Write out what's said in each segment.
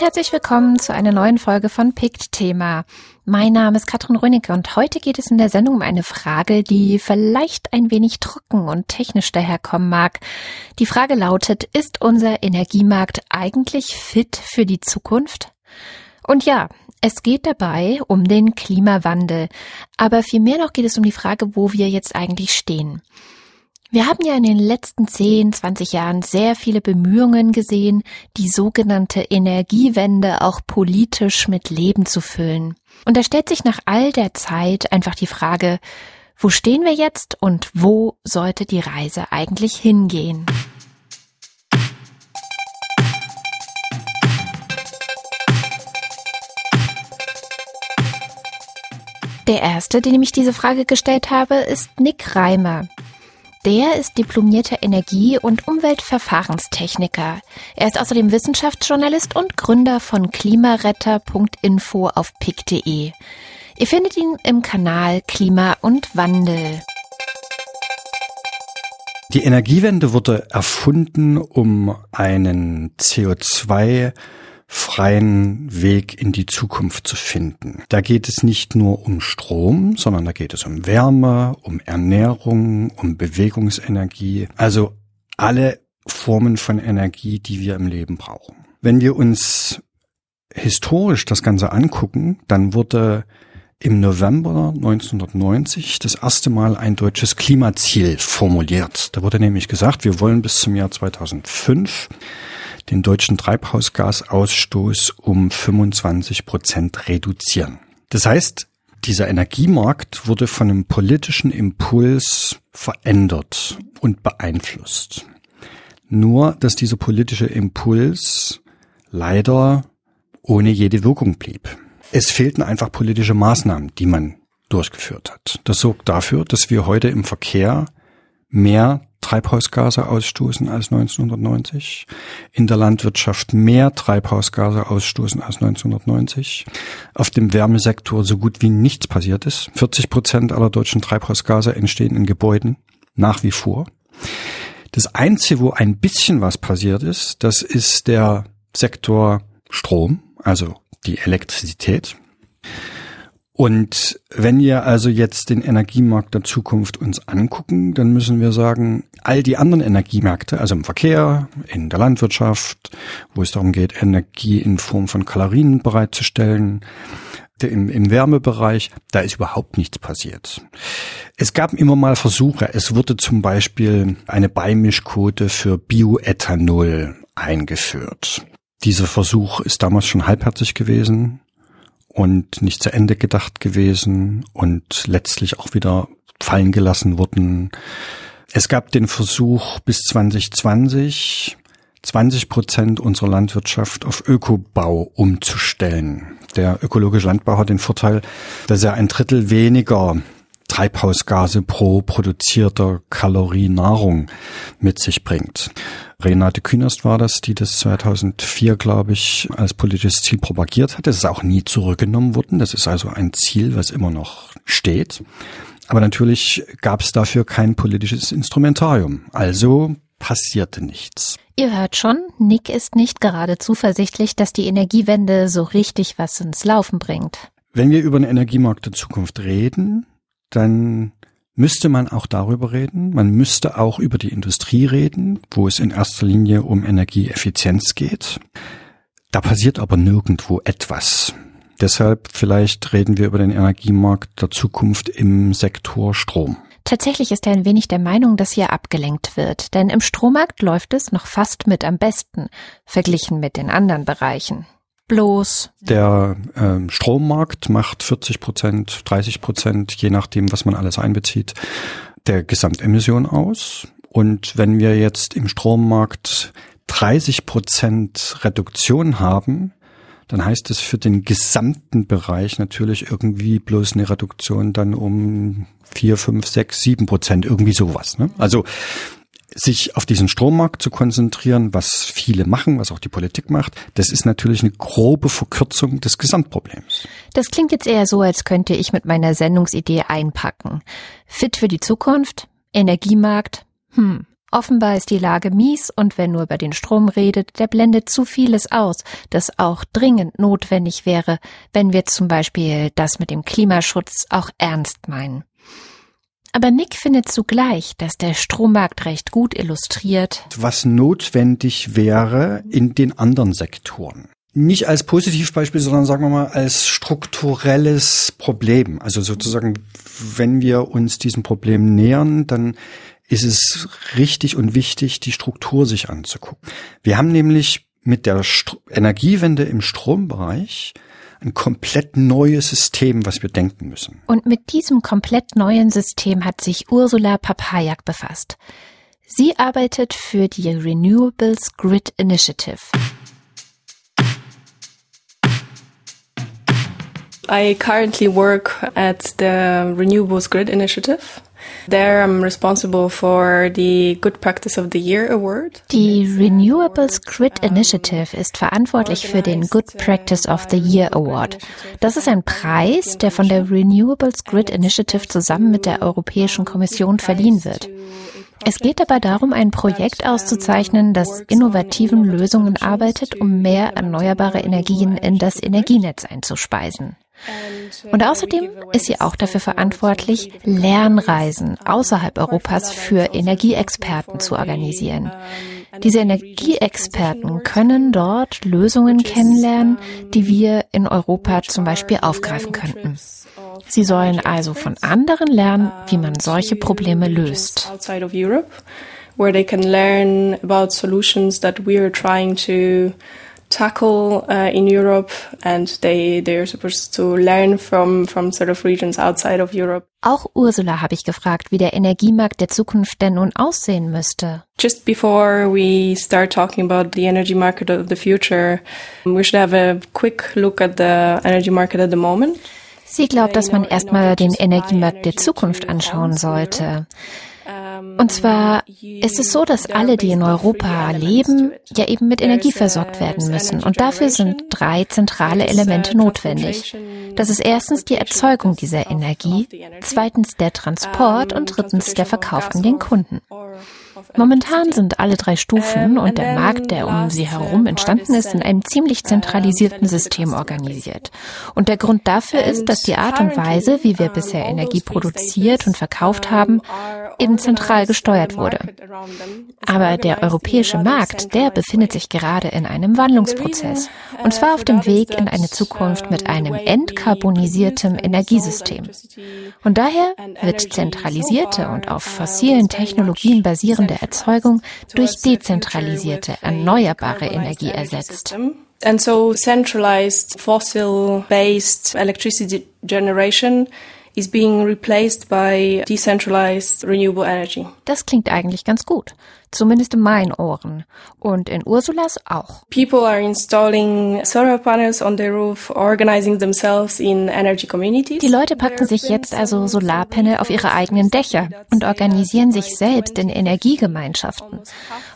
und herzlich willkommen zu einer neuen Folge von PICT Thema. Mein Name ist Katrin Rönicke und heute geht es in der Sendung um eine Frage, die vielleicht ein wenig trocken und technisch daherkommen mag. Die Frage lautet, ist unser Energiemarkt eigentlich fit für die Zukunft? Und ja, es geht dabei um den Klimawandel. Aber vielmehr noch geht es um die Frage, wo wir jetzt eigentlich stehen. Wir haben ja in den letzten 10, 20 Jahren sehr viele Bemühungen gesehen, die sogenannte Energiewende auch politisch mit Leben zu füllen. Und da stellt sich nach all der Zeit einfach die Frage, wo stehen wir jetzt und wo sollte die Reise eigentlich hingehen? Der erste, dem ich diese Frage gestellt habe, ist Nick Reimer. Der ist diplomierter Energie- und Umweltverfahrenstechniker. Er ist außerdem Wissenschaftsjournalist und Gründer von klimaretter.info auf pick.de. Ihr findet ihn im Kanal Klima und Wandel. Die Energiewende wurde erfunden, um einen CO2 freien Weg in die Zukunft zu finden. Da geht es nicht nur um Strom, sondern da geht es um Wärme, um Ernährung, um Bewegungsenergie, also alle Formen von Energie, die wir im Leben brauchen. Wenn wir uns historisch das Ganze angucken, dann wurde im November 1990 das erste Mal ein deutsches Klimaziel formuliert. Da wurde nämlich gesagt, wir wollen bis zum Jahr 2005 den deutschen Treibhausgasausstoß um 25 Prozent reduzieren. Das heißt, dieser Energiemarkt wurde von einem politischen Impuls verändert und beeinflusst. Nur, dass dieser politische Impuls leider ohne jede Wirkung blieb. Es fehlten einfach politische Maßnahmen, die man durchgeführt hat. Das sorgt dafür, dass wir heute im Verkehr mehr Treibhausgase ausstoßen als 1990, in der Landwirtschaft mehr Treibhausgase ausstoßen als 1990, auf dem Wärmesektor so gut wie nichts passiert ist. 40 Prozent aller deutschen Treibhausgase entstehen in Gebäuden nach wie vor. Das Einzige, wo ein bisschen was passiert ist, das ist der Sektor Strom, also die Elektrizität. Und wenn wir also jetzt den Energiemarkt der Zukunft uns angucken, dann müssen wir sagen, all die anderen Energiemärkte, also im Verkehr, in der Landwirtschaft, wo es darum geht, Energie in Form von Kalorien bereitzustellen, im, im Wärmebereich, da ist überhaupt nichts passiert. Es gab immer mal Versuche. Es wurde zum Beispiel eine Beimischquote für Bioethanol eingeführt. Dieser Versuch ist damals schon halbherzig gewesen und nicht zu Ende gedacht gewesen und letztlich auch wieder fallen gelassen wurden. Es gab den Versuch bis 2020 20 Prozent unserer Landwirtschaft auf Ökobau umzustellen. Der ökologische Landbau hat den Vorteil, dass er ein Drittel weniger Treibhausgase pro produzierter Kalorie Nahrung mit sich bringt. Renate Künast war das, die das 2004, glaube ich, als politisches Ziel propagiert hat. Das ist auch nie zurückgenommen worden. Das ist also ein Ziel, was immer noch steht. Aber natürlich gab es dafür kein politisches Instrumentarium. Also passierte nichts. Ihr hört schon, Nick ist nicht gerade zuversichtlich, dass die Energiewende so richtig was ins Laufen bringt. Wenn wir über den Energiemarkt der Zukunft reden, dann müsste man auch darüber reden. Man müsste auch über die Industrie reden, wo es in erster Linie um Energieeffizienz geht. Da passiert aber nirgendwo etwas. Deshalb vielleicht reden wir über den Energiemarkt der Zukunft im Sektor Strom. Tatsächlich ist er ein wenig der Meinung, dass hier abgelenkt wird, denn im Strommarkt läuft es noch fast mit am besten, verglichen mit den anderen Bereichen bloß? Der ähm, Strommarkt macht 40 Prozent, 30 Prozent, je nachdem, was man alles einbezieht, der Gesamtemission aus. Und wenn wir jetzt im Strommarkt 30 Prozent Reduktion haben, dann heißt es für den gesamten Bereich natürlich irgendwie bloß eine Reduktion dann um vier, fünf, sechs, sieben Prozent, irgendwie sowas. Ne? Also sich auf diesen Strommarkt zu konzentrieren, was viele machen, was auch die Politik macht, das ist natürlich eine grobe Verkürzung des Gesamtproblems. Das klingt jetzt eher so, als könnte ich mit meiner Sendungsidee einpacken. Fit für die Zukunft, Energiemarkt, hm, Offenbar ist die Lage mies und wer nur über den Strom redet, der blendet zu vieles aus, das auch dringend notwendig wäre, wenn wir zum Beispiel das mit dem Klimaschutz auch ernst meinen. Aber Nick findet zugleich, dass der Strommarkt recht gut illustriert, was notwendig wäre in den anderen Sektoren. Nicht als Positivbeispiel, sondern sagen wir mal als strukturelles Problem. Also sozusagen, wenn wir uns diesem Problem nähern, dann ist es richtig und wichtig, die Struktur sich anzugucken. Wir haben nämlich mit der St Energiewende im Strombereich ein komplett neues System, was wir denken müssen. Und mit diesem komplett neuen System hat sich Ursula Papajak befasst. Sie arbeitet für die Renewables Grid Initiative. I currently work at the Renewables Grid Initiative. There I'm responsible for the Good Practice of the Year Award. Die Renewables Grid Initiative ist verantwortlich für den Good Practice of the Year Award. Das ist ein Preis, der von der Renewables Grid Initiative zusammen mit der Europäischen Kommission verliehen wird. Es geht dabei darum, ein Projekt auszuzeichnen, das innovativen Lösungen arbeitet, um mehr erneuerbare Energien in das Energienetz einzuspeisen. Und außerdem ist sie auch dafür verantwortlich, Lernreisen außerhalb Europas für Energieexperten zu organisieren. Diese Energieexperten können dort Lösungen kennenlernen, die wir in Europa zum Beispiel aufgreifen könnten. Sie sollen also von anderen lernen, wie man solche Probleme löst. Where they can learn about solutions that we are trying to tackle uh, in Europe and they they're supposed to learn from from sort of regions outside of Europe. Auch Ursula habe ich gefragt, wie der Energiemarkt der Zukunft denn nun aussehen müsste. Just before we start talking about the energy market of the future, we should have a quick look at the energy market at the moment. Sie glaubt, dass man erstmal den Energiemarkt der Zukunft anschauen sollte. Und zwar ist es so, dass alle, die in Europa leben, ja eben mit Energie versorgt werden müssen. Und dafür sind drei zentrale Elemente notwendig. Das ist erstens die Erzeugung dieser Energie, zweitens der Transport und drittens der Verkauf an den Kunden. Momentan sind alle drei Stufen und der Markt, der um sie herum entstanden ist, in einem ziemlich zentralisierten System organisiert. Und der Grund dafür ist, dass die Art und Weise, wie wir bisher Energie produziert und verkauft haben, eben zentral gesteuert wurde. Aber der europäische Markt, der befindet sich gerade in einem Wandlungsprozess. Und zwar auf dem Weg in eine Zukunft mit einem entkarbonisierten Energiesystem. Und daher wird zentralisierte und auf fossilen Technologien basierende Erzeugung durch dezentralisierte, erneuerbare Energie ersetzt. And so centralized fossil-based electricity generation is being replaced by decentralized renewable energy. Das klingt eigentlich ganz gut. Zumindest in meinen Ohren. Und in Ursulas auch. People are installing solar panels on their roof, organizing themselves in energy communities. Die Leute packen sich jetzt also Solarpanel auf ihre eigenen Dächer und organisieren sich selbst in Energiegemeinschaften.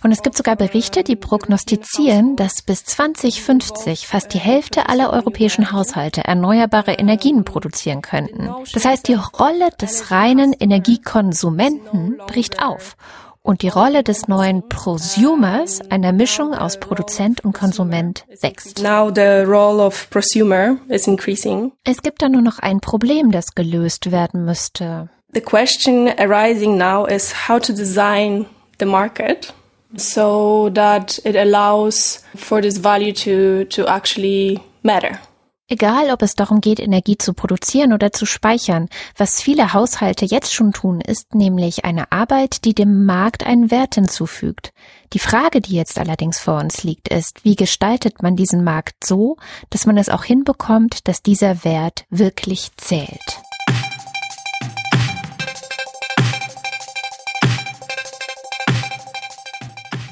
Und es gibt sogar Berichte, die prognostizieren, dass bis 2050 fast die Hälfte aller europäischen Haushalte erneuerbare Energien produzieren könnten. Das heißt, die Rolle des reinen Energiekonsumenten bricht auf und die Rolle des neuen Prosumers, einer Mischung aus Produzent und Konsument, wächst. Now the role of prosumer is increasing. Es gibt da nur noch ein Problem, das gelöst werden müsste. The question arising now is how to design the market so that it allows for this value to to actually matter. Egal, ob es darum geht, Energie zu produzieren oder zu speichern, was viele Haushalte jetzt schon tun, ist nämlich eine Arbeit, die dem Markt einen Wert hinzufügt. Die Frage, die jetzt allerdings vor uns liegt, ist, wie gestaltet man diesen Markt so, dass man es auch hinbekommt, dass dieser Wert wirklich zählt.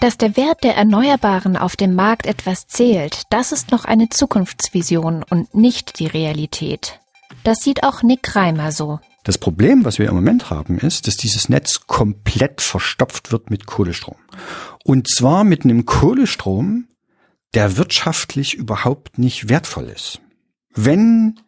Dass der Wert der Erneuerbaren auf dem Markt etwas zählt, das ist noch eine Zukunftsvision und nicht die Realität. Das sieht auch Nick Reimer so. Das Problem, was wir im Moment haben, ist, dass dieses Netz komplett verstopft wird mit Kohlestrom. Und zwar mit einem Kohlestrom, der wirtschaftlich überhaupt nicht wertvoll ist. Wenn,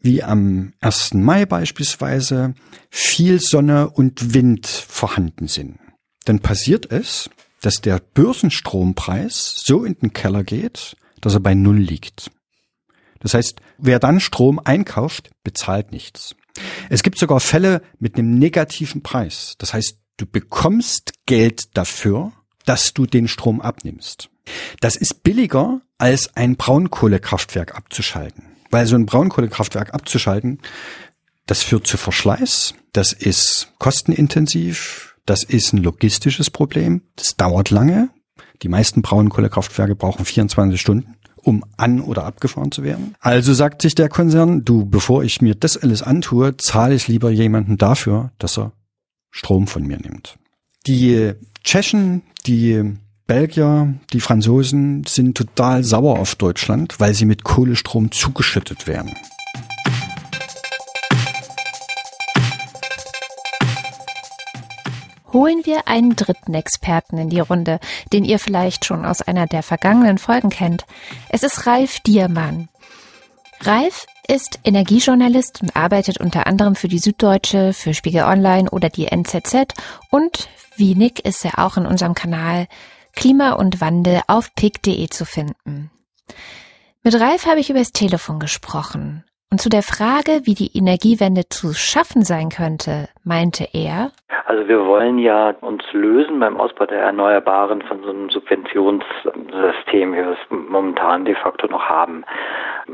wie am 1. Mai beispielsweise, viel Sonne und Wind vorhanden sind, dann passiert es, dass der Börsenstrompreis so in den Keller geht, dass er bei Null liegt. Das heißt, wer dann Strom einkauft, bezahlt nichts. Es gibt sogar Fälle mit einem negativen Preis. Das heißt, du bekommst Geld dafür, dass du den Strom abnimmst. Das ist billiger, als ein Braunkohlekraftwerk abzuschalten. Weil so ein Braunkohlekraftwerk abzuschalten, das führt zu Verschleiß, das ist kostenintensiv, das ist ein logistisches Problem, das dauert lange. Die meisten Braunkohlekraftwerke brauchen 24 Stunden um an- oder abgefahren zu werden. Also sagt sich der Konzern, du, bevor ich mir das alles antue, zahle ich lieber jemanden dafür, dass er Strom von mir nimmt. Die Tschechen, die Belgier, die Franzosen sind total sauer auf Deutschland, weil sie mit Kohlestrom zugeschüttet werden. Holen wir einen dritten Experten in die Runde, den ihr vielleicht schon aus einer der vergangenen Folgen kennt. Es ist Ralf Diermann. Ralf ist Energiejournalist und arbeitet unter anderem für die Süddeutsche, für Spiegel Online oder die NZZ und wie Nick ist er auch in unserem Kanal Klima und Wandel auf pick.de zu finden. Mit Ralf habe ich über das Telefon gesprochen. Und zu der Frage, wie die Energiewende zu schaffen sein könnte, meinte er, also wir wollen ja uns lösen beim Ausbau der Erneuerbaren von so einem Subventionssystem, wie wir es momentan de facto noch haben.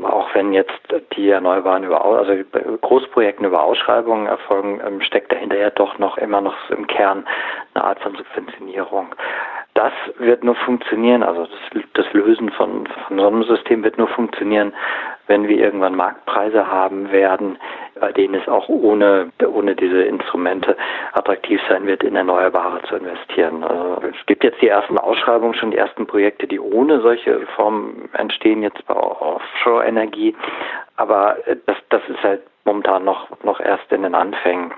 Auch wenn jetzt die Erneuerbaren über, also Großprojekten über Ausschreibungen erfolgen, ähm, steckt dahinter ja doch noch immer noch im Kern eine Art von Subventionierung das wird nur funktionieren, also das, das Lösen von, von so einem System wird nur funktionieren, wenn wir irgendwann Marktpreise haben werden, bei denen es auch ohne, ohne diese Instrumente attraktiv sein wird, in Erneuerbare zu investieren. Also es gibt jetzt die ersten Ausschreibungen, schon die ersten Projekte, die ohne solche Formen entstehen, jetzt bei Offshore-Energie. Aber das, das ist halt momentan noch, noch erst in den Anfängen.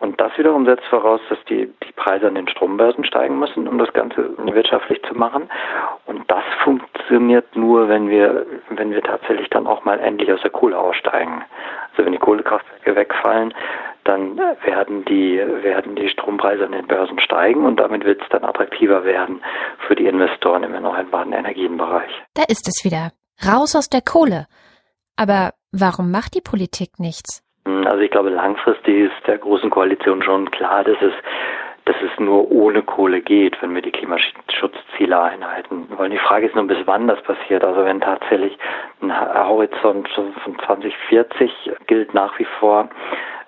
Und das wiederum setzt voraus, dass die, die Preise an den Strombörsen steigen müssen, um das Ganze wirtschaftlich zu machen. Und das funktioniert nur, wenn wir, wenn wir tatsächlich dann auch mal endlich aus der Kohle aussteigen. Also wenn die Kohlekraftwerke wegfallen, dann werden die, werden die Strompreise an den Börsen steigen und damit wird es dann attraktiver werden für die Investoren im erneuerbaren Energienbereich. Da ist es wieder. Raus aus der Kohle. Aber warum macht die Politik nichts? Hm, also ich glaube, langfristig ist der Großen Koalition schon klar, dass es dass es nur ohne Kohle geht, wenn wir die Klimaschutzziele einhalten wollen. Die Frage ist nur, bis wann das passiert. Also wenn tatsächlich ein Horizont von 2040 gilt nach wie vor,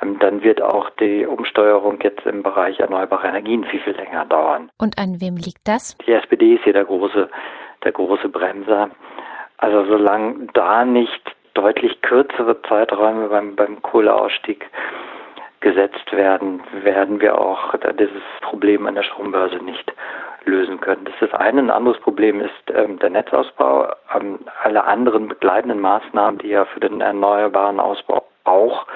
ähm, dann wird auch die Umsteuerung jetzt im Bereich erneuerbare Energien viel, viel länger dauern. Und an wem liegt das? Die SPD ist hier der große, der große Bremser. Also solange da nicht deutlich kürzere Zeiträume beim, beim Kohleausstieg gesetzt werden, werden wir auch dieses Problem an der Strombörse nicht lösen können. Das ist das eine. Ein anderes Problem ist ähm, der Netzausbau. Ähm, alle anderen begleitenden Maßnahmen, die ja für den erneuerbaren Ausbau auch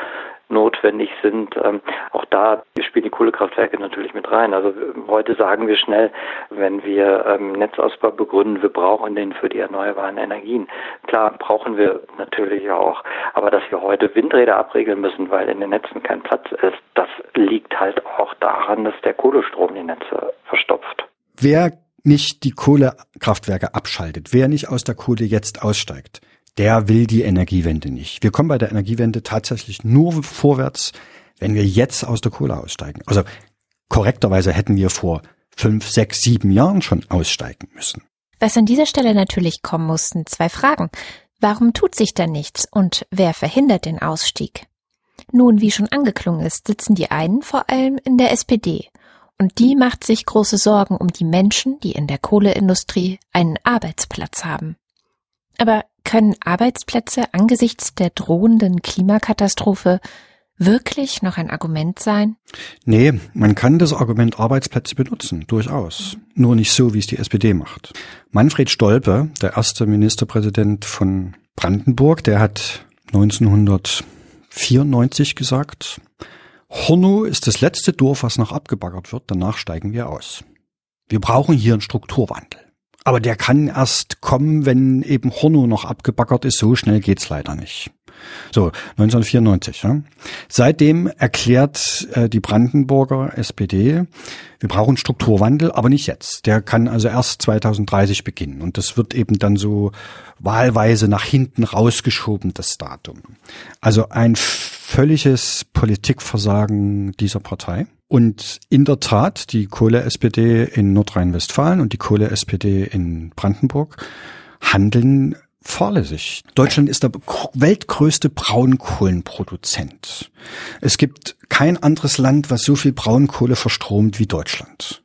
notwendig sind. Ähm, auch da spielen die Kohlekraftwerke natürlich mit rein. Also heute sagen wir schnell, wenn wir ähm, Netzausbau begründen, wir brauchen den für die erneuerbaren Energien. Klar, brauchen wir natürlich auch. Aber dass wir heute Windräder abregeln müssen, weil in den Netzen kein Platz ist, das liegt halt auch daran, dass der Kohlestrom die Netze verstopft. Wer nicht die Kohlekraftwerke abschaltet, wer nicht aus der Kohle jetzt aussteigt, der will die Energiewende nicht. Wir kommen bei der Energiewende tatsächlich nur vorwärts, wenn wir jetzt aus der Kohle aussteigen. Also korrekterweise hätten wir vor fünf, sechs, sieben Jahren schon aussteigen müssen. Was an dieser Stelle natürlich kommen mussten, zwei Fragen. Warum tut sich da nichts und wer verhindert den Ausstieg? Nun, wie schon angeklungen ist, sitzen die einen vor allem in der SPD. Und die macht sich große Sorgen um die Menschen, die in der Kohleindustrie einen Arbeitsplatz haben. Aber können Arbeitsplätze angesichts der drohenden Klimakatastrophe wirklich noch ein Argument sein? Nee, man kann das Argument Arbeitsplätze benutzen, durchaus. Nur nicht so, wie es die SPD macht. Manfred Stolpe, der erste Ministerpräsident von Brandenburg, der hat 1994 gesagt, Hornow ist das letzte Dorf, was noch abgebaggert wird, danach steigen wir aus. Wir brauchen hier einen Strukturwandel. Aber der kann erst kommen, wenn eben Horno noch abgebaggert ist. So schnell geht's leider nicht. So, 1994. Ja. Seitdem erklärt äh, die Brandenburger SPD, wir brauchen Strukturwandel, aber nicht jetzt. Der kann also erst 2030 beginnen. Und das wird eben dann so wahlweise nach hinten rausgeschoben, das Datum. Also ein völliges Politikversagen dieser Partei. Und in der Tat, die Kohle-SPD in Nordrhein-Westfalen und die Kohle-SPD in Brandenburg handeln fahrlässig. Deutschland ist der weltgrößte Braunkohlenproduzent. Es gibt kein anderes Land, was so viel Braunkohle verstromt wie Deutschland.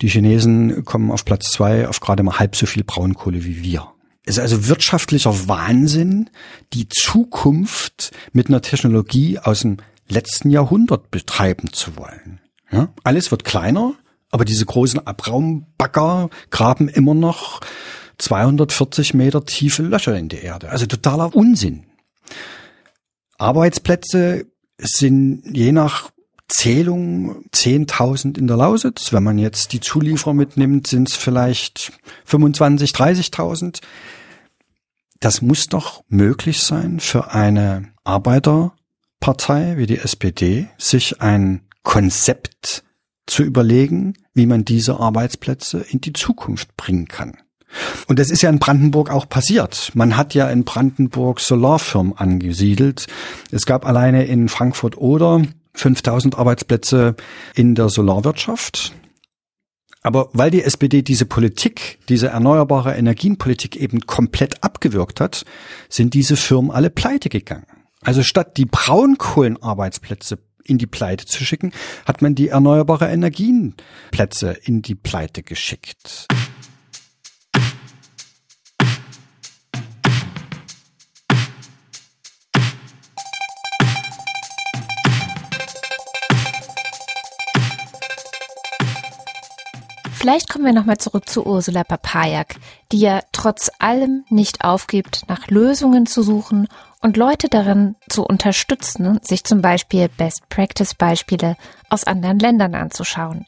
Die Chinesen kommen auf Platz zwei auf gerade mal halb so viel Braunkohle wie wir. Es ist also wirtschaftlicher Wahnsinn, die Zukunft mit einer Technologie aus dem letzten Jahrhundert betreiben zu wollen. Ja? Alles wird kleiner, aber diese großen Abraumbagger graben immer noch 240 Meter tiefe Löcher in die Erde. Also totaler Unsinn. Arbeitsplätze sind je nach Zählung 10.000 in der Lausitz. Wenn man jetzt die Zulieferer mitnimmt, sind es vielleicht 25, 30.000. Das muss doch möglich sein für eine Arbeiterpartei wie die SPD, sich ein Konzept zu überlegen, wie man diese Arbeitsplätze in die Zukunft bringen kann. Und das ist ja in Brandenburg auch passiert. Man hat ja in Brandenburg Solarfirmen angesiedelt. Es gab alleine in Frankfurt oder 5000 Arbeitsplätze in der Solarwirtschaft. Aber weil die SPD diese Politik, diese erneuerbare Energienpolitik eben komplett abgewürgt hat, sind diese Firmen alle pleite gegangen. Also statt die Braunkohlenarbeitsplätze in die Pleite zu schicken, hat man die erneuerbare Energienplätze in die Pleite geschickt. Vielleicht kommen wir nochmal zurück zu Ursula Papajak, die ja trotz allem nicht aufgibt, nach Lösungen zu suchen und Leute darin zu unterstützen, sich zum Beispiel Best-Practice-Beispiele aus anderen Ländern anzuschauen.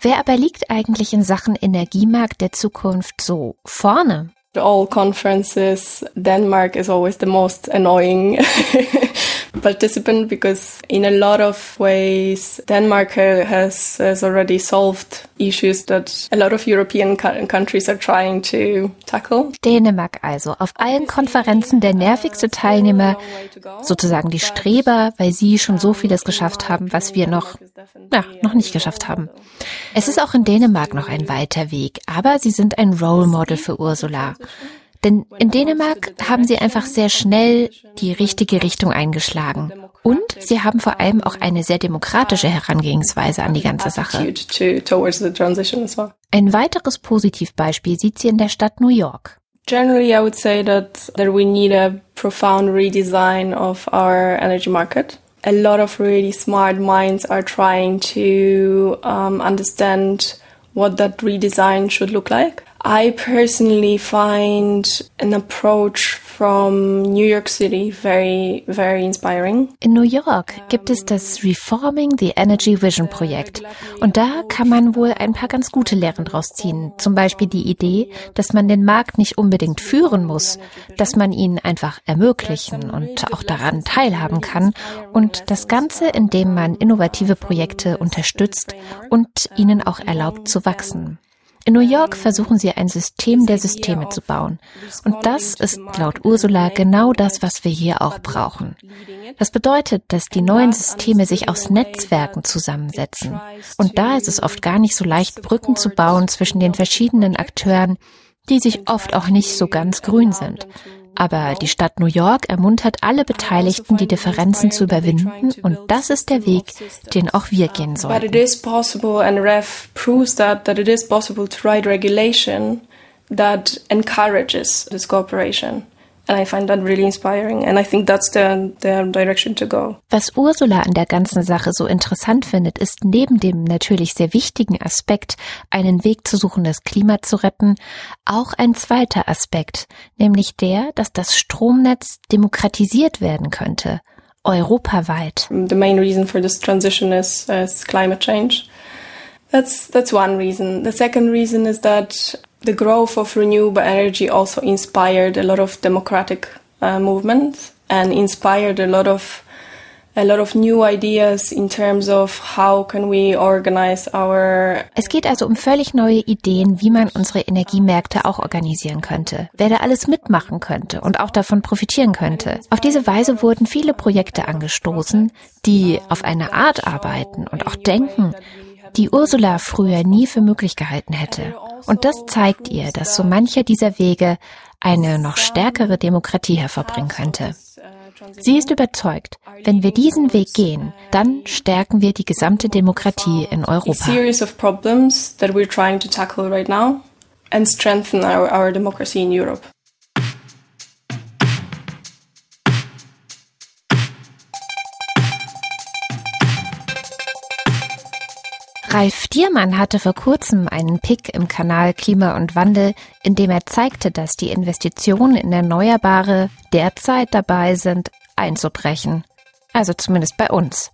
Wer aber liegt eigentlich in Sachen Energiemarkt der Zukunft so vorne? All conferences, Denmark is always the most annoying participant because in a lot of ways Denmark has, has already solved issues that a lot of European countries are trying to tackle. Dänemark also auf allen Konferenzen der nervigste Teilnehmer, sozusagen die Streber, weil sie schon so vieles geschafft haben, was wir noch, ja, noch nicht geschafft haben. Es ist auch in Dänemark noch ein weiter Weg, aber sie sind ein Role Model für Ursula. Denn in Dänemark haben sie einfach sehr schnell die richtige Richtung eingeschlagen. Und sie haben vor allem auch eine sehr demokratische Herangehensweise an die ganze Sache. Ein weiteres Positivbeispiel sieht sie in der Stadt New York. Generally, I would say that, that we need a profound redesign of our energy market. A lot of really smart minds are trying to um, understand what that redesign should look like. I personally find an approach from New York City very, very inspiring. In New York gibt es das Reforming the Energy Vision Projekt. Und da kann man wohl ein paar ganz gute Lehren draus ziehen. Zum Beispiel die Idee, dass man den Markt nicht unbedingt führen muss, dass man ihn einfach ermöglichen und auch daran teilhaben kann. Und das Ganze, indem man innovative Projekte unterstützt und ihnen auch erlaubt zu wachsen. In New York versuchen sie ein System der Systeme zu bauen. Und das ist laut Ursula genau das, was wir hier auch brauchen. Das bedeutet, dass die neuen Systeme sich aus Netzwerken zusammensetzen. Und da ist es oft gar nicht so leicht, Brücken zu bauen zwischen den verschiedenen Akteuren, die sich oft auch nicht so ganz grün sind. Aber die Stadt New York ermuntert alle Beteiligten, die Differenzen zu überwinden und das ist der Weg, den auch wir gehen sollten. That encourages this cooperation. And I find that really inspiring. And I think that's the, the direction to go. Was Ursula an der ganzen Sache so interessant findet, ist neben dem natürlich sehr wichtigen Aspekt, einen Weg zu suchen, das Klima zu retten, auch ein zweiter Aspekt, nämlich der, dass das Stromnetz demokratisiert werden könnte. Europaweit. The main reason for this transition is, is climate change. That's, that's one reason. The second reason is that the growth of renewable energy also inspired a lot of democratic uh, movements and inspired a lot of a lot of new ideas in terms of how can we organize our Es geht also um völlig neue Ideen, wie man unsere Energiemärkte auch organisieren könnte, wer da alles mitmachen könnte und auch davon profitieren könnte. Auf diese Weise wurden viele Projekte angestoßen, die auf eine Art arbeiten und auch denken, die Ursula früher nie für möglich gehalten hätte. Und das zeigt ihr, dass so mancher dieser Wege eine noch stärkere Demokratie hervorbringen könnte. Sie ist überzeugt, wenn wir diesen Weg gehen, dann stärken wir die gesamte Demokratie in Europa. and strengthen our, our democracy in Europe. Ralf Diermann hatte vor kurzem einen Pick im Kanal Klima und Wandel, in dem er zeigte, dass die Investitionen in Erneuerbare derzeit dabei sind, einzubrechen. Also zumindest bei uns.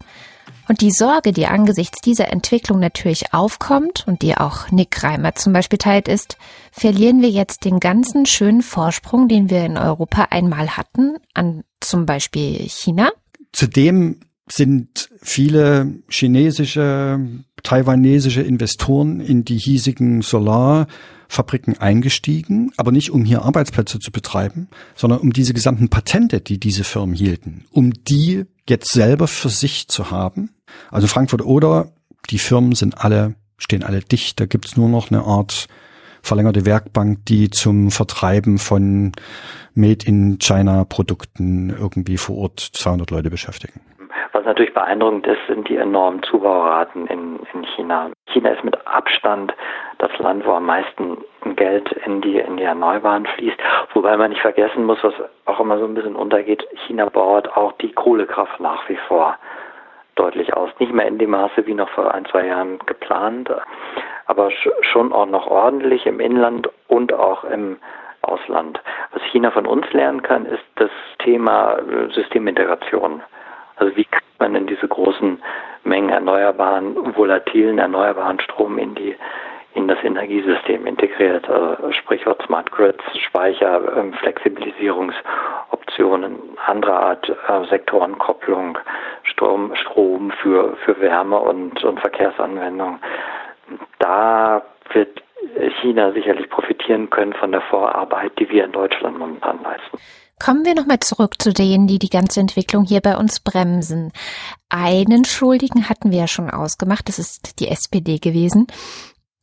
Und die Sorge, die angesichts dieser Entwicklung natürlich aufkommt und die auch Nick Reimer zum Beispiel teilt, ist, verlieren wir jetzt den ganzen schönen Vorsprung, den wir in Europa einmal hatten, an zum Beispiel China? Zudem sind viele chinesische, taiwanesische Investoren in die hiesigen Solarfabriken eingestiegen, aber nicht um hier Arbeitsplätze zu betreiben, sondern um diese gesamten Patente, die diese Firmen hielten, um die jetzt selber für sich zu haben. Also Frankfurt oder die Firmen sind alle, stehen alle dicht. Da gibt's nur noch eine Art verlängerte Werkbank, die zum Vertreiben von Made in China Produkten irgendwie vor Ort 200 Leute beschäftigen. Natürlich beeindruckend ist, sind die enormen Zubauraten in, in China. China ist mit Abstand das Land, wo am meisten Geld in die, in die Erneuerbaren fließt. Wobei man nicht vergessen muss, was auch immer so ein bisschen untergeht, China baut auch die Kohlekraft nach wie vor deutlich aus. Nicht mehr in dem Maße wie noch vor ein, zwei Jahren geplant, aber schon auch noch ordentlich im Inland und auch im Ausland. Was China von uns lernen kann, ist das Thema Systemintegration. Also wie kann man denn diese großen Mengen erneuerbaren, volatilen erneuerbaren Strom in die in das Energiesystem integriert, also Sprichwort Smart Grids, Speicher, ähm, Flexibilisierungsoptionen, andere Art äh, Sektorenkopplung, Strom, Strom für, für Wärme und, und Verkehrsanwendung. Da wird China sicherlich profitieren können von der Vorarbeit, die wir in Deutschland momentan leisten. Kommen wir nochmal zurück zu denen, die die ganze Entwicklung hier bei uns bremsen. Einen Schuldigen hatten wir ja schon ausgemacht, das ist die SPD gewesen.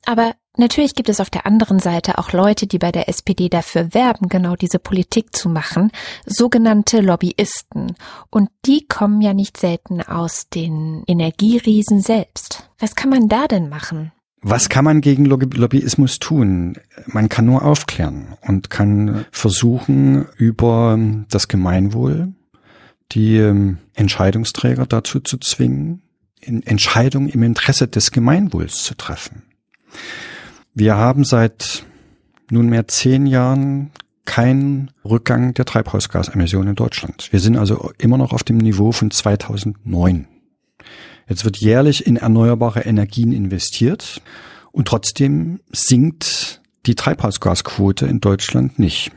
Aber natürlich gibt es auf der anderen Seite auch Leute, die bei der SPD dafür werben, genau diese Politik zu machen, sogenannte Lobbyisten. Und die kommen ja nicht selten aus den Energieriesen selbst. Was kann man da denn machen? Was kann man gegen Lobbyismus tun? Man kann nur aufklären und kann versuchen, über das Gemeinwohl die ähm, Entscheidungsträger dazu zu zwingen, Entscheidungen im Interesse des Gemeinwohls zu treffen. Wir haben seit nunmehr zehn Jahren keinen Rückgang der Treibhausgasemissionen in Deutschland. Wir sind also immer noch auf dem Niveau von 2009. Jetzt wird jährlich in erneuerbare Energien investiert und trotzdem sinkt die Treibhausgasquote in Deutschland nicht.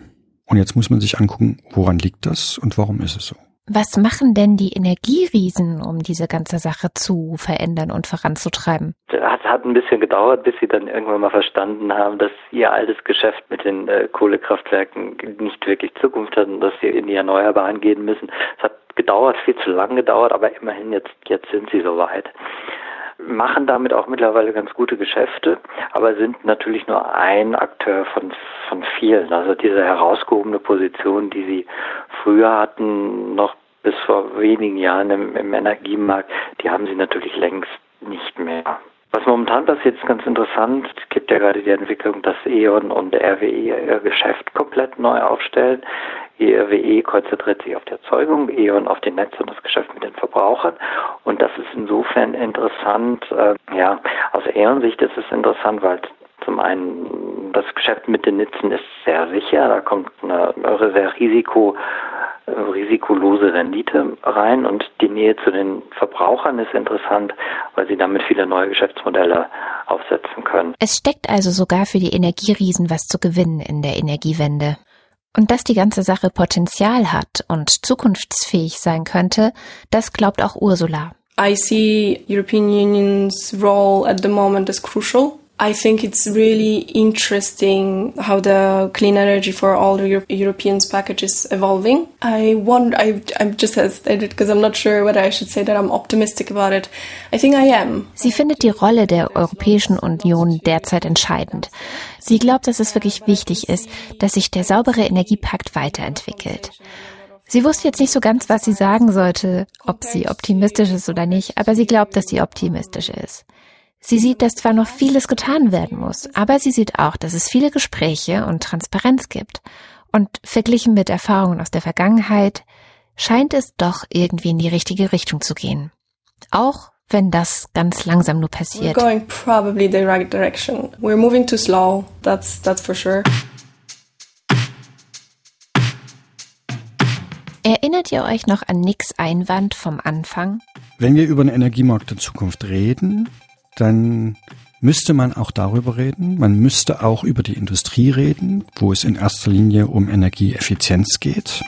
Und jetzt muss man sich angucken, woran liegt das und warum ist es so? Was machen denn die Energieriesen, um diese ganze Sache zu verändern und voranzutreiben? Es hat ein bisschen gedauert, bis sie dann irgendwann mal verstanden haben, dass ihr altes Geschäft mit den äh, Kohlekraftwerken nicht wirklich Zukunft hat und dass sie in die Erneuerbaren gehen müssen. Es hat gedauert, viel zu lang gedauert, aber immerhin jetzt, jetzt sind sie soweit machen damit auch mittlerweile ganz gute Geschäfte, aber sind natürlich nur ein Akteur von, von vielen. Also diese herausgehobene Position, die sie früher hatten, noch bis vor wenigen Jahren im, im Energiemarkt, die haben sie natürlich längst nicht mehr. Was momentan passiert, ist ganz interessant. Es gibt ja gerade die Entwicklung, dass E.ON und RWE ihr Geschäft komplett neu aufstellen. RWE konzentriert sich auf die Erzeugung, E.ON auf den Netz und das Geschäft mit den Verbrauchern. Und das ist insofern interessant. Äh, ja, aus E.ON-Sicht ist es interessant, weil zum einen das Geschäft mit den Netzen ist sehr sicher. Da kommt eine sehr risiko risikolose Rendite rein und die Nähe zu den Verbrauchern ist interessant, weil sie damit viele neue Geschäftsmodelle aufsetzen können. Es steckt also sogar für die Energieriesen was zu gewinnen in der Energiewende. Und dass die ganze Sache Potenzial hat und zukunftsfähig sein könnte, das glaubt auch Ursula. I see European Union's role at the moment as crucial. I think it's really interesting how the clean energy for all Euro Europeans package is evolving. I wonder, I, I'm just hesitated because I'm not sure whether I should say that I'm optimistic about it. I think I am. Sie findet die Rolle der Europäischen Union derzeit entscheidend. Sie glaubt, dass es wirklich wichtig ist, dass sich der saubere Energiepakt weiterentwickelt. Sie wusste jetzt nicht so ganz, was sie sagen sollte, ob sie optimistisch ist oder nicht, aber sie glaubt, dass sie optimistisch ist. Sie sieht, dass zwar noch vieles getan werden muss, aber sie sieht auch, dass es viele Gespräche und Transparenz gibt. Und verglichen mit Erfahrungen aus der Vergangenheit scheint es doch irgendwie in die richtige Richtung zu gehen. Auch wenn das ganz langsam nur passiert. We're going probably the right direction. We're moving too slow. That's that's for sure. Erinnert ihr euch noch an Nicks Einwand vom Anfang? Wenn wir über den Energiemarkt der Zukunft reden, dann müsste man auch darüber reden. Man müsste auch über die Industrie reden, wo es in erster Linie um Energieeffizienz geht.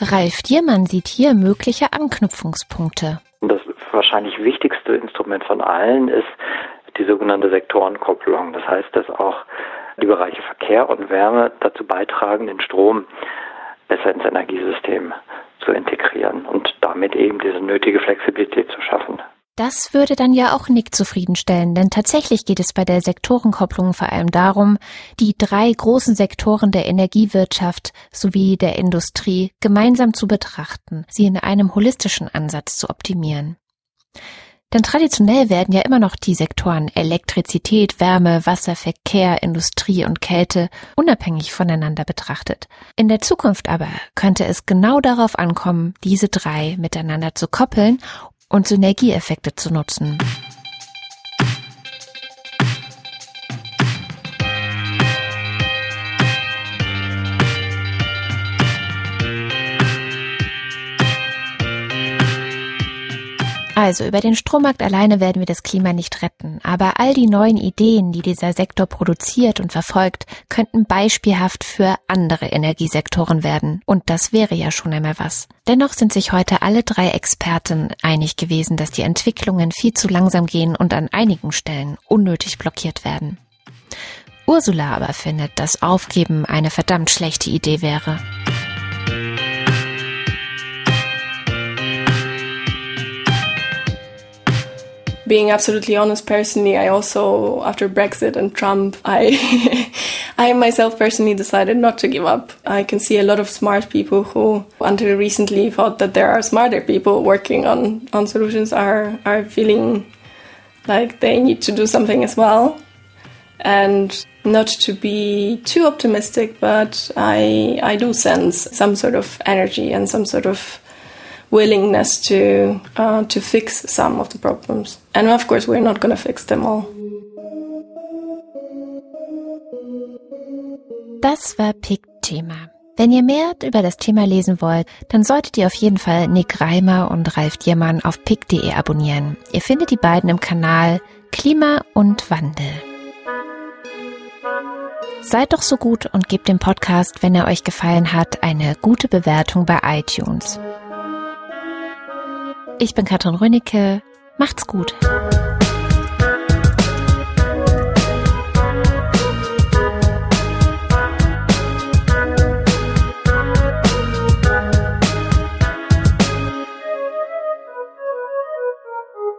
Ralf Diermann sieht hier mögliche Anknüpfungspunkte. Das wahrscheinlich wichtigste Instrument von allen ist die sogenannte Sektorenkopplung. Das heißt, dass auch die Bereiche Verkehr und Wärme dazu beitragen, den Strom besser ins Energiesystem zu integrieren und damit eben diese nötige Flexibilität zu schaffen. Das würde dann ja auch Nick zufriedenstellen, denn tatsächlich geht es bei der Sektorenkopplung vor allem darum, die drei großen Sektoren der Energiewirtschaft sowie der Industrie gemeinsam zu betrachten, sie in einem holistischen Ansatz zu optimieren. Denn traditionell werden ja immer noch die Sektoren Elektrizität, Wärme, Wasser, Verkehr, Industrie und Kälte unabhängig voneinander betrachtet. In der Zukunft aber könnte es genau darauf ankommen, diese drei miteinander zu koppeln und Synergieeffekte zu nutzen. Also über den Strommarkt alleine werden wir das Klima nicht retten, aber all die neuen Ideen, die dieser Sektor produziert und verfolgt, könnten beispielhaft für andere Energiesektoren werden. Und das wäre ja schon einmal was. Dennoch sind sich heute alle drei Experten einig gewesen, dass die Entwicklungen viel zu langsam gehen und an einigen Stellen unnötig blockiert werden. Ursula aber findet, dass Aufgeben eine verdammt schlechte Idee wäre. Being absolutely honest personally i also after brexit and trump i i myself personally decided not to give up. I can see a lot of smart people who until recently thought that there are smarter people working on on solutions are are feeling like they need to do something as well. And not to be too optimistic but i i do sense some sort of energy and some sort of willingness to uh, to fix some of the problems. And of course, we're not going to fix them all. Das war Pick-Thema. Wenn ihr mehr über das Thema lesen wollt, dann solltet ihr auf jeden Fall Nick Reimer und Ralf Diermann auf pick.de abonnieren. Ihr findet die beiden im Kanal Klima und Wandel. Seid doch so gut und gebt dem Podcast, wenn er euch gefallen hat, eine gute Bewertung bei iTunes. Ich bin Katrin Rönicke. Macht's gut.